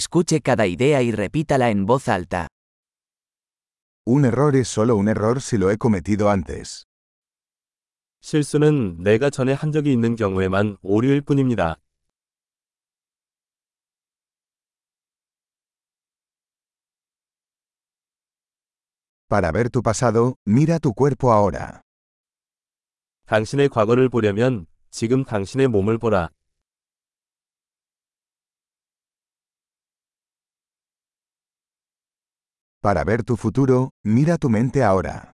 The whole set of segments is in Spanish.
Escuche cada idea y repítala en voz alta. Un error es solo un error si lo he cometido antes. 실수는 내가 전에 한 적이 있는 경우에만 오류일 뿐입니다. Para ver tu pasado, mira tu cuerpo ahora. 당신의 과거를 보려면 지금 당신의 몸을 보라. Para ver tu futuro, mira tu mente ahora.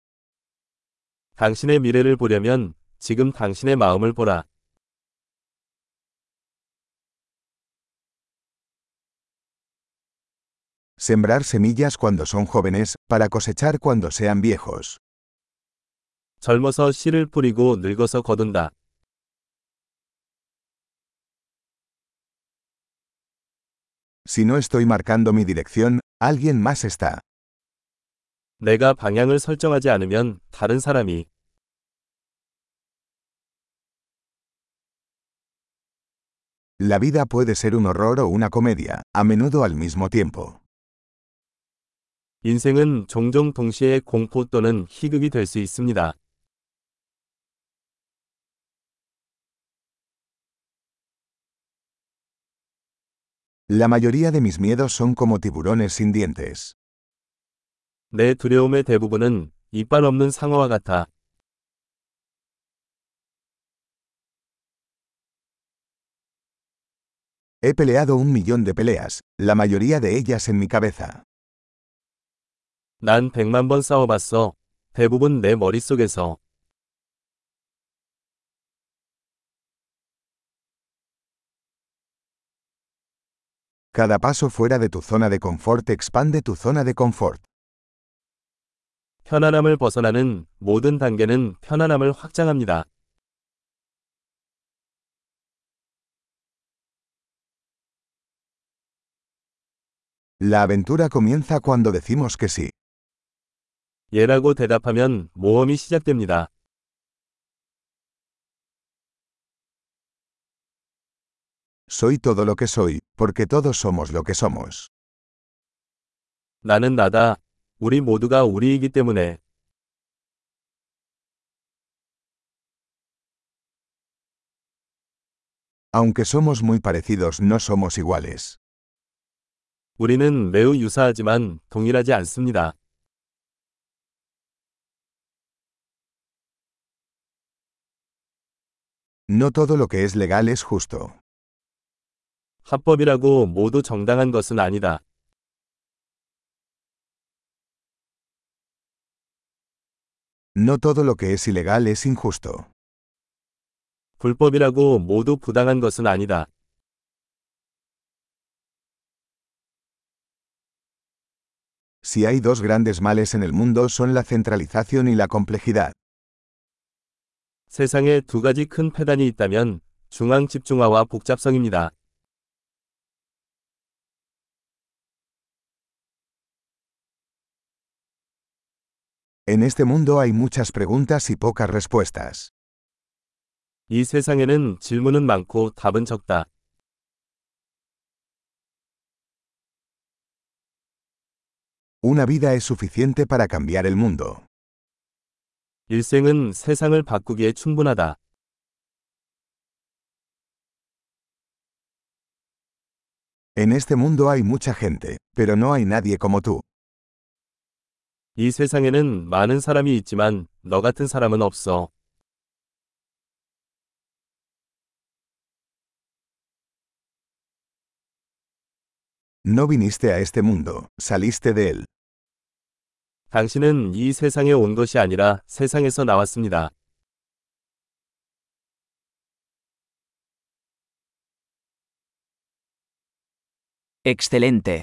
당신의 미래를 보려면 지금 당신의 마음을 보라. Sembrar semillas cuando son jóvenes, para cosechar cuando sean viejos. 젊어서 씨를 뿌리고 늙어서 거둔다. Si no estoy marcando mi dirección, alguien más está. 내가 방향을 설정하지 않으면 다른 사람이 La vida puede ser un horror o una comedia, a menudo al mismo tiempo. 인생은 종종 동시에 공포 또는 희극이 될 수 있습니다. La mayoría de mis miedos son como tiburones sin dientes. 내 두려움의 대부분은 이빨 없는 상어와 같아. He peleado un millón de peleas, la mayoría de ellas en mi cabeza. 난 백만 번 싸워봤어. 대부분 내 머릿속에서. Cada paso fuera de tu zona de confort expande tu zona de confort. 편안함을 벗어나는 모든 단계는 편안함을 확장합니다. La aventura comienza cuando decimos que sí. 예라고 대답하면 모험이 시작됩니다. Soy todo lo que soy, porque todos somos lo que somos. 나는 나다. 우리 모두가 우리이기 때문에. Aunque somos muy parecidos, no somos iguales. 우리는 매우 유사하지만 동일하지 않습니다. No todo lo que es legal es justo. 합법이라고 모두 정당한 것은 아니다. No todo lo que es ilegal es injusto. 불법이라고 모두 부당한 것은 아니다. Si hay dos grandes males en el mundo son la centralización y la complejidad. 세상에 두 가지 큰 폐단이 있다면 중앙 집중화와 복잡성입니다. En este mundo hay muchas preguntas y pocas respuestas. 이 세상에는 질문은 많고 답은 적다. Una vida es suficiente para cambiar el mundo. 일생은 세상을 바꾸기에 충분하다. En este mundo hay mucha gente, pero no hay nadie como tú. 이 세상에는 많은 사람이 있지만 너 같은 사람은 없어. No viniste a este mundo, saliste de él. 당신은 이 세상에 온 것이 아니라 세상에서 나왔습니다. Excelente.